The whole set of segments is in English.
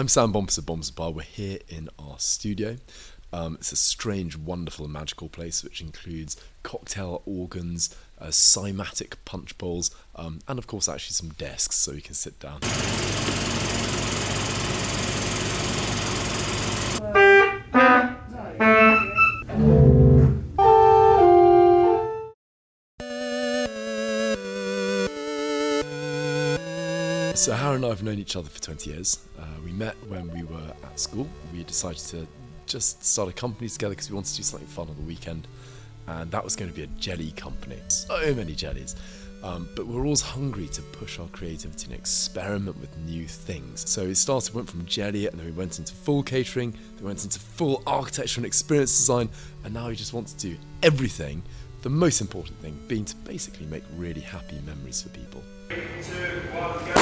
I'm Sam Bompas of Bompas & Parr. We're here in our studio. Um, it's a strange, wonderful, magical place which includes cocktail organs, uh, cymatic punch bowls, um, and of course, actually some desks so you can sit down. So Harry and I have known each other for 20 years. Uh, we met when we were at school. We decided to just start a company together because we wanted to do something fun on the weekend. And that was going to be a jelly company. So many jellies. Um, but we're always hungry to push our creativity and experiment with new things. So it started, went from jelly, and then we went into full catering, then we went into full architecture and experience design, and now we just want to do everything. The most important thing being to basically make really happy memories for people. Now we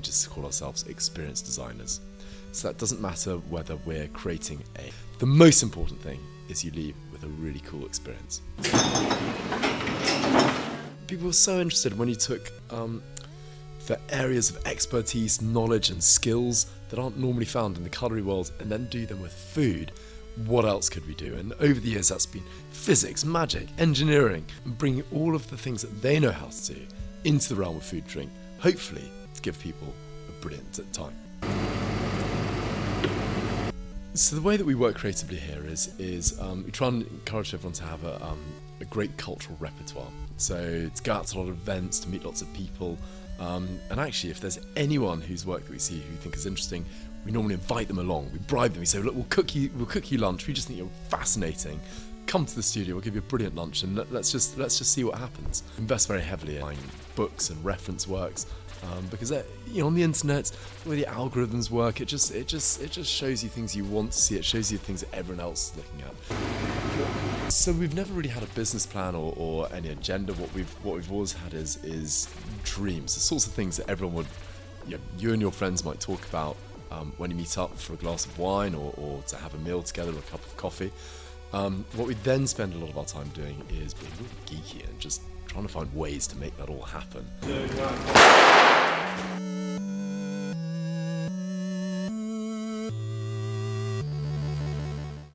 just call ourselves experienced designers. So that doesn't matter whether we're creating a. The most important thing is you leave with a really cool experience. People were so interested when you took um, the areas of expertise, knowledge, and skills that aren't normally found in the culinary world and then do them with food. What else could we do? And over the years, that's been physics, magic, engineering, and bringing all of the things that they know how to do into the realm of food drink, hopefully give people a brilliant time. So the way that we work creatively here is is um, we try and encourage everyone to have a, um, a great cultural repertoire. So to go out to a lot of events, to meet lots of people, um, and actually, if there's anyone whose work that we see who we think is interesting, we normally invite them along. We bribe them. We say, "Look, we'll cook you. We'll cook you lunch. We just think you're fascinating. Come to the studio. We'll give you a brilliant lunch, and let, us just let's just see what happens." Invest very heavily in books and reference works um, because you know on the internet the way the algorithms work it just it just it just shows you things you want to see it shows you things that everyone else is looking at so we've never really had a business plan or, or any agenda what we've what we've always had is is dreams the sorts of things that everyone would you, know, you and your friends might talk about um, when you meet up for a glass of wine or, or to have a meal together or a cup of coffee um, what we then spend a lot of our time doing is being a really geeky and just trying to find ways to make that all happen.